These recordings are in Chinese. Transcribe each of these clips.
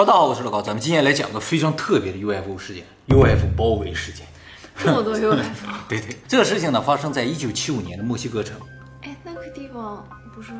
大家好，我是老高，咱们今天来讲个非常特别的 UFO 事件，UFO 包围事件。这么多 UFO，对对，这个事情呢发生在一九七五年的墨西哥城。哎，那个地方不是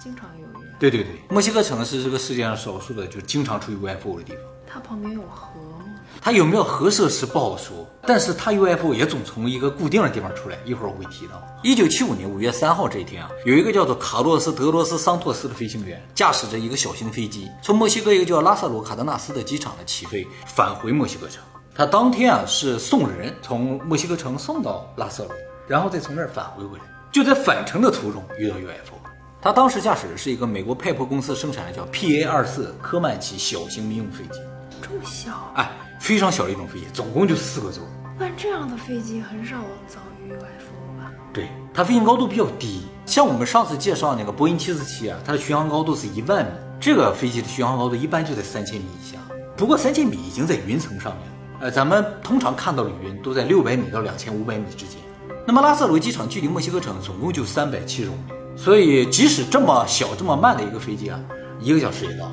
经常有人？对对对，墨西哥城是这个世界上少数的就经常出 UFO 的地方。它旁边有河吗？它有没有核设施不好说，但是它 UFO 也总从一个固定的地方出来。一会儿我会提到。一九七五年五月三号这一天啊，有一个叫做卡洛斯·德罗斯桑托斯的飞行员，驾驶着一个小型飞机，从墨西哥一个叫拉萨罗卡德纳斯的机场呢起飞，返回墨西哥城。他当天啊是送人从墨西哥城送到拉萨罗，然后再从那儿返回回来。就在返程的途中遇到 UFO。他当时驾驶的是一个美国派珀公司生产的叫 PA 二四科曼奇小型民用飞机，这么小？哎，非常小的一种飞机，总共就四个座。但这样的飞机很少遭遇 UFO 吧？对，它飞行高度比较低，像我们上次介绍那个波音七四七啊，它的巡航高度是一万米，这个飞机的巡航高度一般就在三千米以下。不过三千米已经在云层上面了，呃，咱们通常看到的云都在六百米到两千五百米之间。那么拉塞罗机场距离墨西哥城总共就三百七十公里，所以即使这么小这么慢的一个飞机啊，一个小时也到。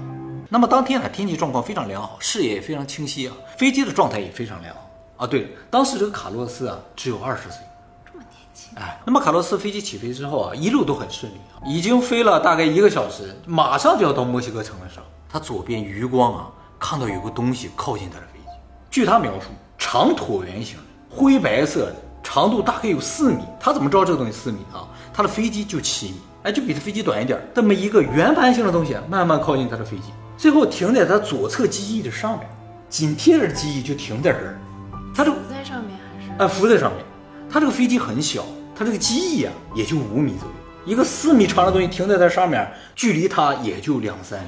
那么当天呢，天气状况非常良好，视野也非常清晰啊，飞机的状态也非常良好啊。对，当时这个卡洛斯啊只有二十岁，这么年轻？哎，那么卡洛斯飞机起飞之后啊，一路都很顺利啊，已经飞了大概一个小时，马上就要到墨西哥城的时候，他左边余光啊看到有个东西靠近他的飞机，据他描述，长椭圆形的，灰白色的。长度大概有四米，他怎么知道这个东西四米啊？他的飞机就七米，哎，就比他飞机短一点。这么一个圆盘形的东西慢慢靠近他的飞机，最后停在他左侧机翼的上面，紧贴着机翼就停在这儿。他浮在上面还是？哎，浮在上面。他这个飞机很小，他这个机翼啊也就五米左右，一个四米长的东西停在它上面，距离他也就两三米。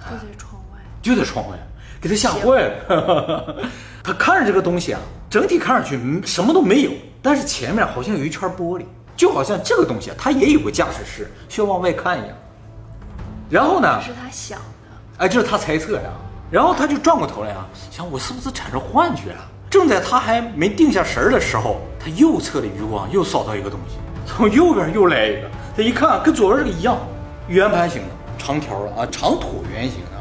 就在窗外。就在窗外，给他吓坏了。他看着这个东西啊，整体看上去什么都没有。但是前面好像有一圈玻璃，就好像这个东西啊，它也有个驾驶室，需要往外看一样。然后呢？是他想的，哎，这是他猜测呀。然后他就转过头来啊，想我是不是产生幻觉了？正在他还没定下神儿的时候，他右侧的余光又扫到一个东西，从右边又来一个。他一看，跟左边这个一样，圆盘形的，长条的啊，长椭圆形的，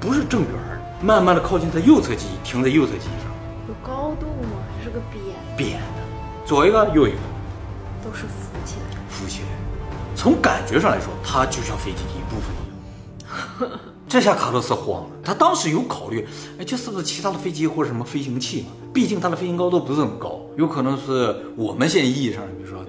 不是正圆的。慢慢的靠近他右侧机翼，停在右侧机翼上。有高度吗？还是个扁？扁的。左一个，右一个，都是浮起来，浮起来。从感觉上来说，它就像飞机的一部分一样。这下卡洛斯慌了，他当时有考虑，哎，这是不是其他的飞机或者什么飞行器嘛？毕竟它的飞行高度不是很高，有可能是我们现在意义上，比如说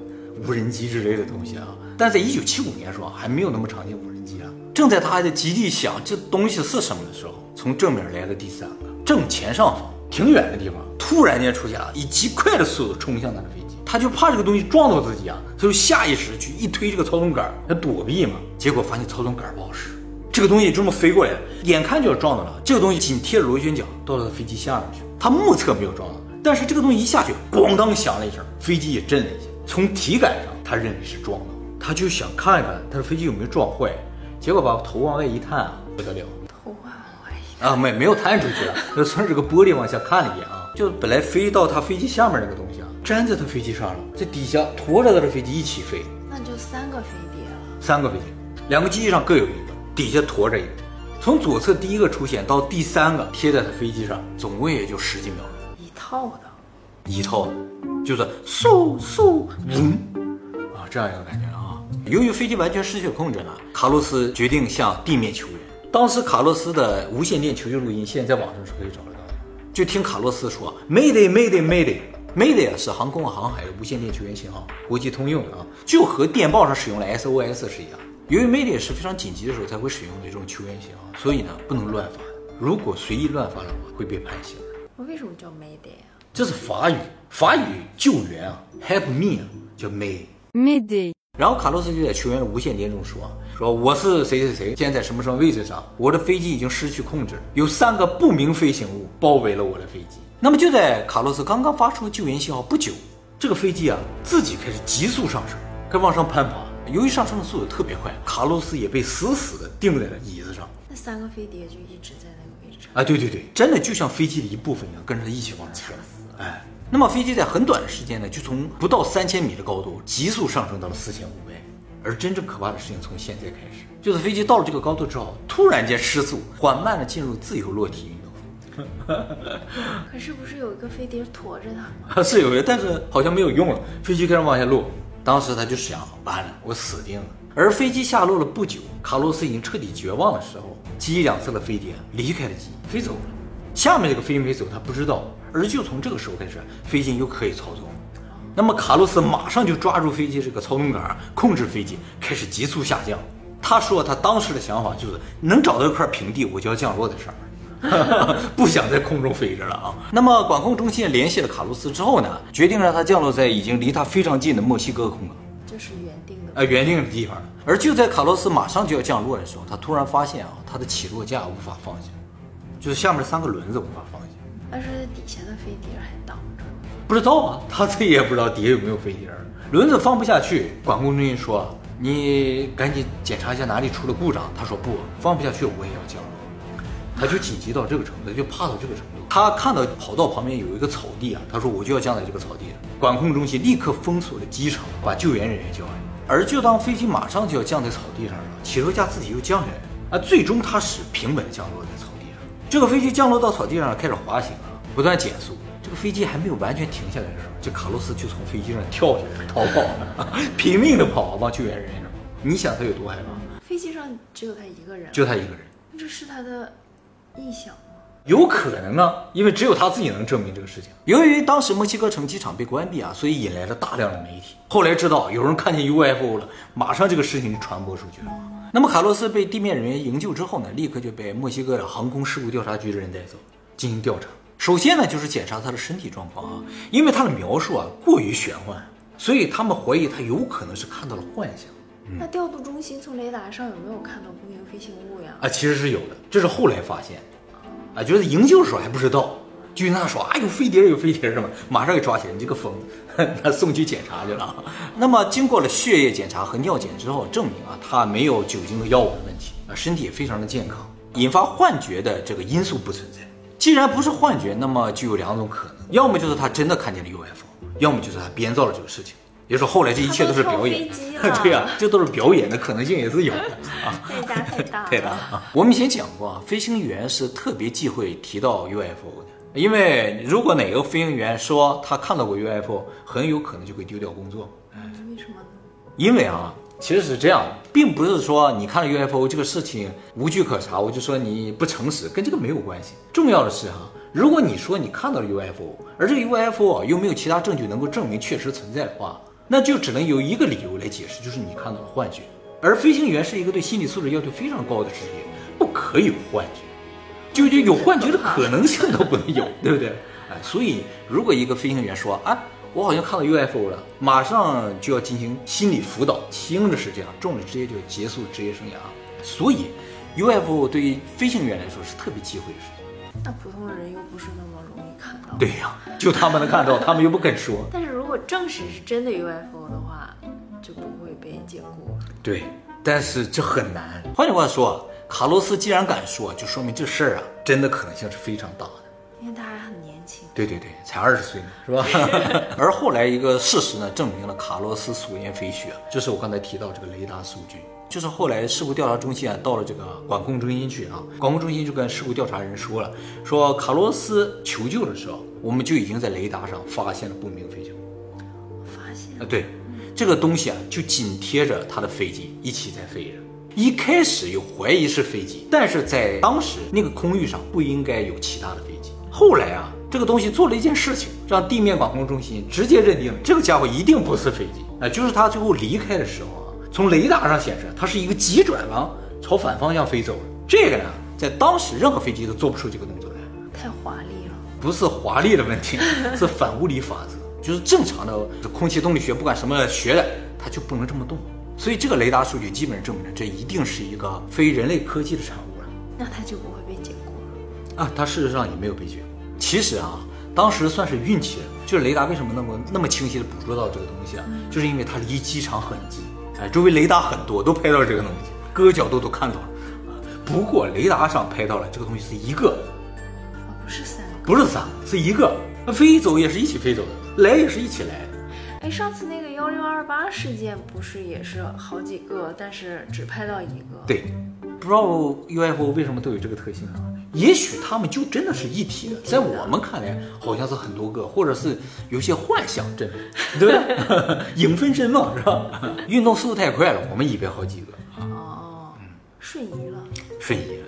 无人机之类的东西啊。但在一九七五年时候，还没有那么常见无人机啊。正在他还在极地想这东西是什么的时候，从正面来了第三个，正前上方。挺远的地方，突然间出现了，以极快的速度冲向他的飞机，他就怕这个东西撞到自己啊，他就下意识去一推这个操纵杆，要躲避嘛。结果发现操纵杆不好使，这个东西就这么飞过来，眼看就要撞到了。这个东西紧贴着螺旋桨到了飞机下面去，他目测没有撞到，但是这个东西一下去，咣当响了一声，飞机也震了一下。从体感上，他认为是撞了，他就想看一看他的飞机有没有撞坏，结果把头往外一探啊，不得了。头往外一啊，没没有探出去了，就从这个玻璃往下看了一眼啊，就本来飞到他飞机下面那个东西啊，粘在他飞机上了，这底下驮着他的飞机一起飞，那就三个飞碟了，三个飞碟，两个机翼上各有一个，底下驮着一个，从左侧第一个出现到第三个贴在他飞机上，总共也就十几秒一套的，一套的，就是嗖嗖嗡，啊，这样一个感觉啊。由于飞机完全失去控制呢，卡洛斯决定向地面求援。当时卡洛斯的无线电求救录音，现在在网上是可以找得到的。就听卡洛斯说：“Mayday，Mayday，Mayday，Mayday 是航空航海的无线电求援信号，国际通用的啊，就和电报上使用的 SOS 是一样。由于 Mayday 是非常紧急的时候才会使用的这种求援信号，所以呢不能乱发。如果随意乱发的话，会被判刑。我为什么叫 Mayday 啊？这是法语，法语救援啊，Help me 啊，叫 May，Mayday。然后卡洛斯就在球员的无线电中说：“说我是谁谁谁，现在在什么什么位置上？我的飞机已经失去控制，有三个不明飞行物包围了我的飞机。那么就在卡洛斯刚刚发出救援信号不久，这个飞机啊自己开始急速上升，开始往上攀爬。由于上升的速度特别快，卡洛斯也被死死的钉在了椅子上。那三个飞碟就一直在那个位置上。啊，对对对，真的就像飞机的一部分一样，跟着它一起往上升。哎。”那么飞机在很短的时间呢，就从不到三千米的高度急速上升到了四千五百米。而真正可怕的事情从现在开始，就是飞机到了这个高度之后，突然间失速，缓慢的进入自由落体运动。可是不是有一个飞碟驮着它吗？是有人，但是好像没有用了，飞机开始往下落。当时他就想，完了，我死定了。而飞机下落了不久，卡洛斯已经彻底绝望的时候，机翼两侧的飞碟离开了机，飞走了。下面这个飞没走，他不知道。而就从这个时候开始，飞机又可以操纵。那么卡洛斯马上就抓住飞机这个操纵杆，控制飞机开始急速下降。他说他当时的想法就是能找到一块平地，我就要降落的事儿，不想在空中飞着了啊。那么管控中心联系了卡洛斯之后呢，决定让他降落在已经离他非常近的墨西哥空港，就是原定的。呃，原定的地方。而就在卡洛斯马上就要降落的时候，他突然发现啊，他的起落架无法放下，就是下面三个轮子无法放下。但是底下的飞碟还挡着。不知道啊，他自己也不知道底下有没有飞碟，轮子放不下去。管控中心说：“你赶紧检查一下哪里出了故障。”他说：“不放不下去，我也要降落。”他就紧急到这个程度，就怕到这个程度。他看到跑道旁边有一个草地啊，他说：“我就要降在这个草地上。”管控中心立刻封锁了机场，把救援人员叫来。而就当飞机马上就要降在草地上了，起落架自己又降下来啊，最终他是平稳降落在草地上。这个飞机降落到草地上开始滑行啊，不断减速。这个飞机还没有完全停下来的时候，这卡洛斯就从飞机上跳下来逃跑了，拼命的跑往救援人员。你想他有多害怕？飞机上只有他一个人，就他一个人，这是他的臆想吗？有可能啊，因为只有他自己能证明这个事情。由于当时墨西哥城机场被关闭啊，所以引来了大量的媒体。后来知道有人看见 UFO 了，马上这个事情就传播出去了。那么卡洛斯被地面人员营救之后呢，立刻就被墨西哥的航空事故调查局的人带走进行调查。首先呢，就是检查他的身体状况啊，因为他的描述啊过于玄幻，所以他们怀疑他有可能是看到了幻想那调度中心从雷达上有没有看到不明飞行物呀？啊，其实是有的，这是后来发现，啊，就是营救的时候还不知道，就跟他说啊有飞碟有飞碟什么？马上给抓起来，你这个疯子，他送去检查去了。那么经过了血液检查和尿检之后，证明啊他没有酒精和药物的问题啊，身体也非常的健康，引发幻觉的这个因素不存在。既然不是幻觉，那么就有两种可能，要么就是他真的看见了 UFO，要么就是他编造了这个事情。也就是说，后来这一切都是表演 对呀、这都是表演的可能性也是有的啊。太大。太大了啊！我们以前讲过啊，飞行员是特别忌讳提到 UFO 的，因为如果哪个飞行员说他看到过 UFO，很有可能就会丢掉工作。嗯为什么呢？因为啊，其实是这样，并不是说你看了 UFO 这个事情无据可查，我就说你不诚实，跟这个没有关系。重要的是哈、如果你说你看到了 UFO，而这个 UFO 啊又没有其他证据能够证明确实存在的话，那就只能有一个理由来解释，就是你看到了幻觉。而飞行员是一个对心理素质要求非常高的职业，不可以有幻觉，就就有幻觉的可能性都不能有，对不对？哎，所以如果一个飞行员说啊，我好像看到 UFO 了，马上就要进行心理辅导，轻的是这样，重的直接就结束职业生涯。所以 UFO 对于飞行员来说是特别忌讳的事情。那普通人又不是那么容易看到。对呀、就他们能看到，他们又不肯说。但是如果证实是真的 UFO 的话，就不会被解雇。对，但是这很难。换句话说，卡洛斯既然敢说，就说明这事儿啊，真的可能性是非常大的。因为他还很年轻。对对对，才二十岁呢，是吧？而后来一个事实呢，证明了卡洛斯所言非虚啊，就是我刚才提到这个雷达数据。就是后来事故调查中心啊，到了这个管控中心去啊，管控中心就跟事故调查人说了，说卡洛斯求救的时候，我们就已经在雷达上发现了不明飞行物。发现啊，对，这个东西啊，就紧贴着他的飞机一起在飞着。一开始有怀疑是飞机，但是在当时那个空域上不应该有其他的飞机。后来啊，这个东西做了一件事情，让地面管控中心直接认定这个家伙一定不是飞机啊，就是他最后离开的时候啊，从雷达上显示它是一个急转弯朝反方向飞走了。这个呢，在当时任何飞机都做不出这个动作来。太华丽了。不是华丽的问题，是反物理法则，就是正常的空气动力学，不管什么学的，它就不能这么动。所以这个雷达数据基本上证明了，这一定是一个非人类科技的产物了那它就不会被解雇了。啊！它事实上也没有被解雇。其实啊，当时算是运气了，就是雷达为什么那么那么清晰的捕捉到这个东西啊？就是因为它离机场很近，哎，周围雷达很多，都拍到了这个东西，各个角度都看到了。啊不过雷达上拍到了这个东西是一个，哦，不是三个。不是三个，是一个。那飞走也是一起飞走的，来也是一起来哎，上次那个幺六二八事件不是也是好几个，但是只拍到一个。对，不知道 UFO 为什么都有这个特性啊？也许他们就真的是一体的，在我们看来好像是很多个，或者是有些幻想症，对不对？影分身嘛，是吧？运动速度太快了，我们以为好几个啊，哦，瞬移了，瞬移了。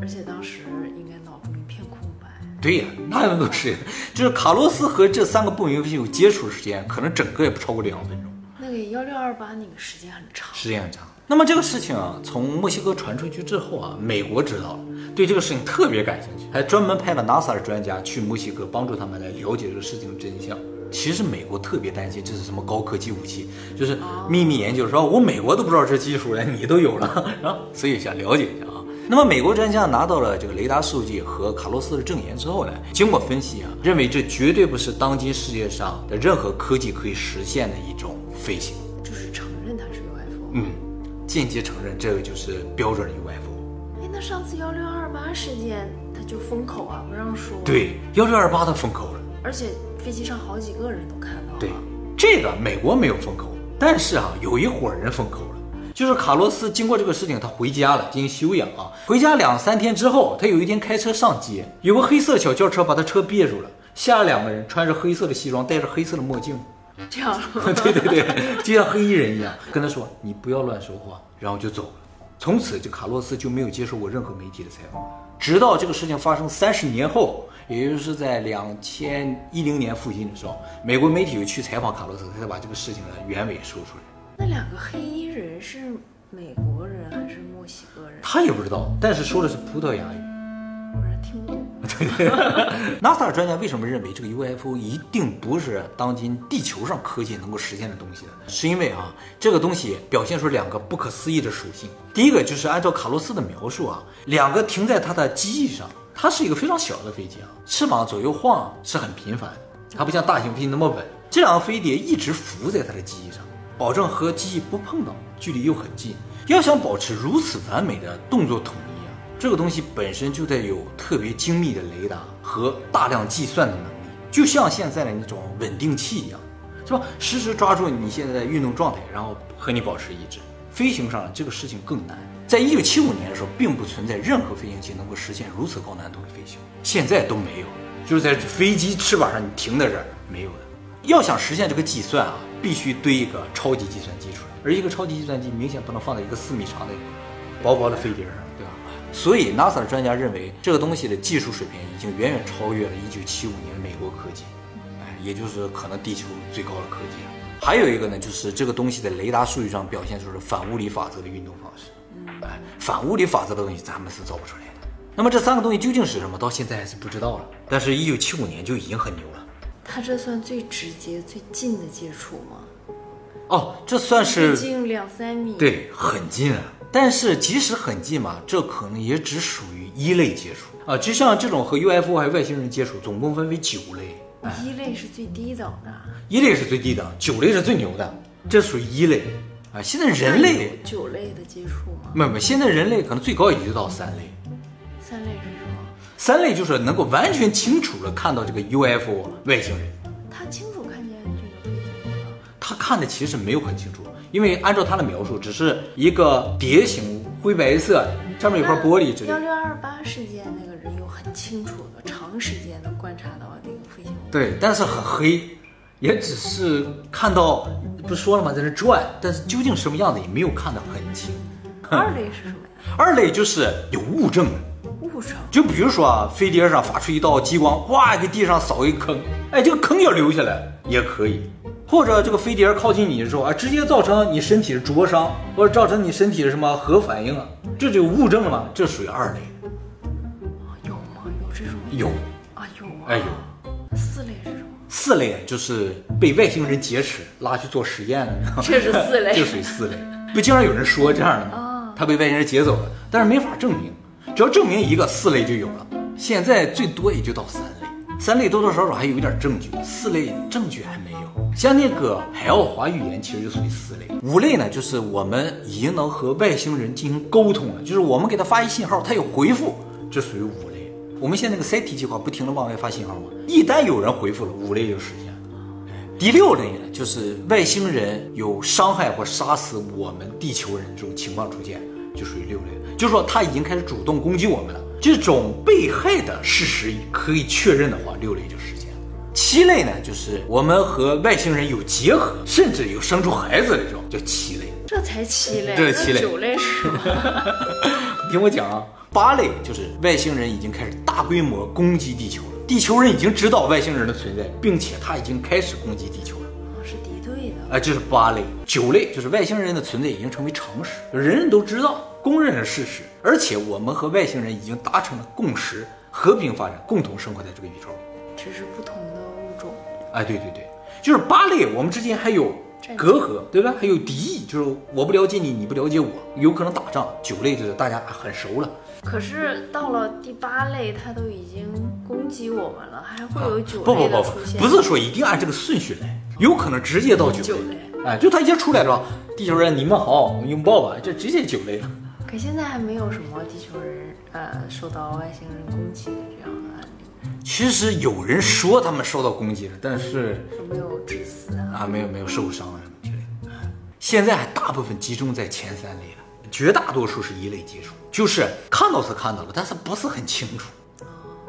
而且当时应该脑中一片空白。对呀，那样都是，就是卡洛斯和这三个不明飞行物接触时间，可能整个也不超过两分钟。那个幺六二八那个时间很长，时间很长。那么这个事情啊，从墨西哥传出去之后啊，美国知道了，对这个事情特别感兴趣，还专门派了 NASA 的专家去墨西哥帮助他们来了解这个事情的真相。其实美国特别担心这是什么高科技武器，就是秘密研究，说我美国都不知道这技术了，你都有了，啊，所以想了解一下啊。那么美国专家拿到了这个雷达数据和卡洛斯的证言之后呢，经过分析啊，认为这绝对不是当今世界上的任何科技可以实现的一种飞行。就是承认它是 UFO。嗯，间接承认这个就是标准的 UFO。哎，那上次幺六二八事件他就封口啊，不让说。对，幺六二八他封口了，而且飞机上好几个人都看到了。对，这个美国没有封口，但是啊，有一伙人封口了。就是卡洛斯经过这个事情，他回家了，进行休养啊。回家两三天之后，他有一天开车上街，有个黑色小轿车把他车别住了，下来两个人，穿着黑色的西装，戴着黑色的墨镜，这样。对 对对，就像黑衣人一样，跟他说你不要乱说话，然后就走了。从此，这卡洛斯就没有接受过任何媒体的采访，直到这个事情发生三十年后，也就是在两千一零年附近的时候，美国媒体又去采访卡洛斯，他才把这个事情的原委说出来。那两个黑衣人是美国人还是墨西哥人？他也不知道，但是说的是葡萄牙语。我是听不懂。对，NASA 专家为什么认为这个 UFO 一定不是当今地球上科技能够实现的东西呢？是因为啊，这个东西表现出两个不可思议的属性。第一个就是按照卡洛斯的描述啊，两个停在他的机翼上，它是一个非常小的飞机啊，翅膀左右晃是很频繁，它不像大型飞机那么稳。这两个飞碟一直浮在它的机翼上。保证和机翼不碰到，距离又很近。要想保持如此完美的动作统一，这个东西本身就带有特别精密的雷达和大量计算的能力，就像现在的那种稳定器一样，是吧？实时抓住你现在的运动状态，然后和你保持一致。飞行上这个事情更难。在一九七五年的时候，并不存在任何飞行器能够实现如此高难度的飞行，现在都没有。就是在飞机翅膀上你停在这儿没有的。要想实现这个计算啊。必须堆一个超级计算机出来，而一个超级计算机明显不能放在一个四米长的薄薄的飞碟上，对吧？所以 NASA 的专家认为，这个东西的技术水平已经远远超越了1975年美国科技，哎，也就是可能地球最高的科技。还有一个呢，就是这个东西在雷达数据上表现出了反物理法则的运动方式，哎，反物理法则的东西咱们是造不出来的。那么这三个东西究竟是什么，到现在还是不知道了。但是1975年就已经很牛了。它这算最直接、最近的接触吗？哦，这算是近两三米，对，很近啊。但是即使很近嘛，这可能也只属于一类接触啊。就像这种和 UFO 还有外星人接触，总共分为九类。一类是最低等的，一类是最低等，九类是最牛的，这属于一类啊。现在人类九类的接触吗？没有没有，现在人类可能最高也就到三类。三类是什么？三类就是能够完全清楚的看到这个 UFO 外星人。他清楚看见这个飞行吗？他看的其实没有很清楚，因为按照他的描述，只是一个碟形灰白色，上面有块玻璃之类。幺六二八事件那个人有很清楚的长时间的观察到那个飞行物。对，但是很黑，也只是看到，不是说了吗，在那转，但是究竟什么样子也没有看得很清。二类是什么呀？二类就是有物证。物证就比如说啊，飞碟上发出一道激光，哗，给地上扫一个坑，哎，这个坑要留下来也可以。或者这个飞碟靠近你的时候啊，直接造成你身体的灼伤，或者造成你身体的什么核反应啊，这就物证了嘛，这属于二类。有吗？有这种？有啊，有啊。哎有。四类是什么？四类就是被外星人劫持拉去做实验的，这是四类，这属于四类。不经常有人说这样的吗？他被外星人劫走了，但是没法证明。只要证明一个四类就有了，现在最多也就到三类，三类多多少少还有一点证据，四类证据还没有。像那个海奥华预言其实就属于四类，五类呢就是我们已经能和外星人进行沟通了，就是我们给他发一信号，他有回复，这属于五类。我们现在那个 SET 计划不停的往外发信号吗？一旦有人回复了，五类就实现了。第六类呢，就是外星人有伤害或杀死我们地球人这种情况出现，就属于六类。就是说他已经开始主动攻击我们了，这种被害的事实可以确认的话，六类就实现了。七类呢，就是我们和外星人有结合，甚至有生出孩子的这种，叫七类。这才七类，这是七类那九类是什么？听我讲啊，八类就是外星人已经开始大规模攻击地球了，地球人已经知道外星人的存在，并且他已经开始攻击地球了。哦是敌对的。啊，这是八类，九类就是外星人的存在已经成为常识，人人都知道，公认的事实，而且我们和外星人已经达成了共识，和平发展，共同生活在这个宇宙里。只是不同的物种。哎，对对对，就是八类，我们之间还有隔阂，对吧？还有敌意，就是我不了解你，你不了解我，有可能打仗。九类就是大家很熟了，可是到了第八类，它都已经攻击我们了，还会有九类不不？不，不是说一定按这个顺序来，有可能直接到九九类。类。哎，就他一下出来了，地球人你们好，拥抱吧，就直接九类了。可现在还没有什么地球人呃受到外星人攻击的这样的案例，其实有人说他们受到攻击了，但是有没有致死啊？啊，没有没有受伤啊什么之类的。现在还大部分集中在前三类了，绝大多数是一类接触，就是看到是看到了，但是不是很清楚，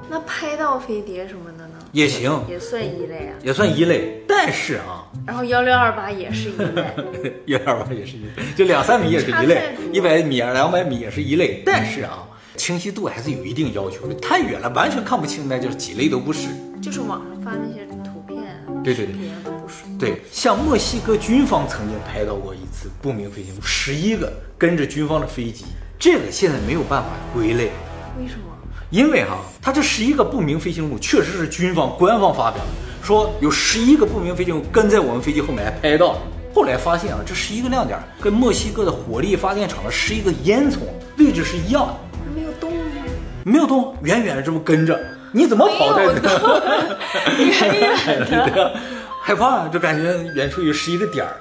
那拍到飞碟什么的呢？也行，也算一类啊。也算一类。但是啊，然后幺六二八也是一类，幺六二八也是一类，就两三米也是一类一百米、两百米也是一类。但是啊，清晰度还是有一定要求的，太远了完全看不清，那就是几类都不是。就是网上发那些图片、对对对都不是。对，像墨西哥军方曾经拍到过一次不明飞行物，十一个跟着军方的飞机，这个现在没有办法归类，为什么？因为哈，它这十一个不明飞行物确实是军方官方发表的，说有十一个不明飞行物跟在我们飞机后面还拍到，后来发现啊，这十一个亮点跟墨西哥的火力发电厂的十一个烟囱位置是一样的，它没有动吗？没有动，远远的这么跟着，你怎么跑在这个？远远的。害怕，就感觉远处有十一个点儿。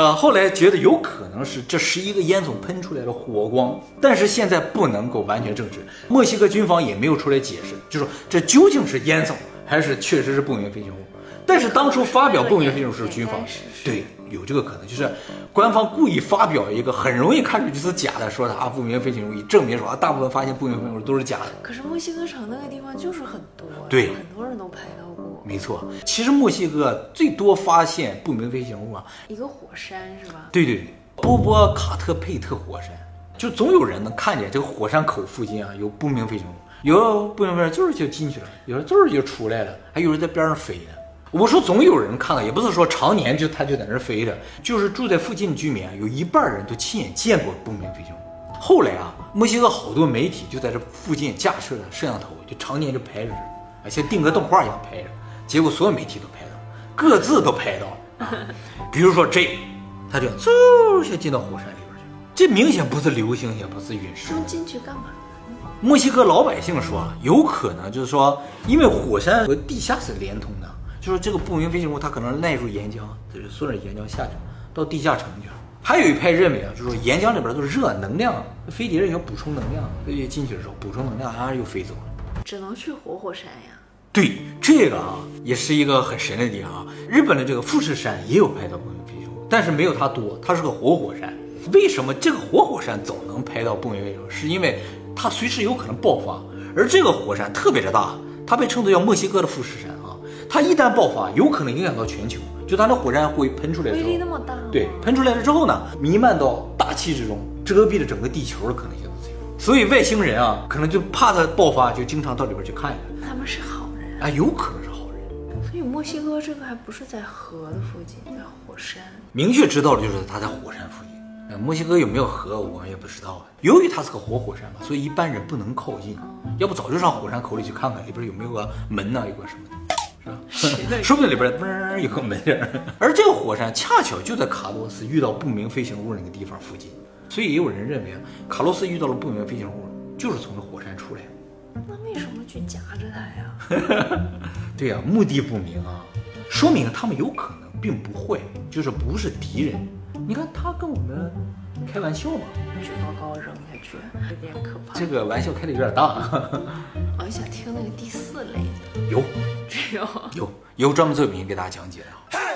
啊，后来觉得有可能是这十一个烟囱喷出来的火光，但是现在不能够完全证实。墨西哥军方也没有出来解释，就说这究竟是烟囱还是确实是不明飞行物。但是当初发表不明飞行物是军方对，有这个可能，就是官方故意发表一个很容易看出去是假的，说它不明飞行物，以证明说啊，大部分发现不明飞行物都是假的。可是墨西哥城那个地方就是很多，对很多人都拍到过。没错，其实墨西哥最多发现不明飞行物啊，一个火山是吧？对对对，波波卡特佩特火山，就总有人能看见这个火山口附近啊有不明飞行物，有不明飞行物就是就进去了，有人就是就出来了，还有人在边上飞呢。我说总有人看到，也不是说常年就他就在那儿飞着，就是住在附近的居民啊，有一半人都亲眼见过不明飞行物。后来啊，墨西哥好多媒体就在这附近架设了摄像头，就常年就拍着这，啊，像定格动画一样拍着，结果所有媒体都拍到，各自都拍到了。啊比如说这，他就嗖就进到火山里边去了，这明显不是流星，也不是陨石他。们进去干嘛？墨西哥老百姓说啊，有可能就是说，因为火山和地下是连通的，就是这个不明飞行物它可能耐住岩浆，就是顺着岩浆下去到地下城去了。还有一派认为啊，就是说岩浆里边都是热能量，飞碟也要补充能量，所以进去的时候补充能量，然后又飞走了。只能去活火山呀。对，这个啊也是一个很神的地方啊。日本的这个富士山也有拍到不明飞行物，但是没有它多，它是个活火山。为什么这个活火山总能拍到不明飞行物？是因为它随时有可能爆发，而这个火山特别的大，它被称作叫墨西哥的富士山啊。它一旦爆发，有可能影响到全球，就它的火山会喷出来威之后，力那么大吗？对，喷出来了之后呢，弥漫到大气之中，遮蔽了整个地球的可能性都是有。所以外星人啊，可能就怕它爆发，就经常到里边去看一看。他们是好人啊。啊，有可能是好人。所以墨西哥这个还不是在河的附近，在火山。明确知道的就是它在火山附近。呃，墨西哥有没有河，我们也不知道啊。由于它是个活火山嘛，所以一般人不能靠近。要不早就上火山口里去看看，里边有没有个门呐、有个什么的，是吧？说不定里边嘣儿有个门儿。而这个火山恰巧就在卡洛斯遇到不明飞行物那个地方附近，所以也有人认为啊，卡洛斯遇到了不明飞行物，就是从这火山出来。那为什么去夹着它呀？对呀、目的不明啊，说明他们有可能并不会，就是不是敌人。你看他跟我们开玩笑嘛，举高高扔下去，有点可怕。这个玩笑开的有点大。我想听那个第四类的，有只有有有专门作品给大家讲解的啊。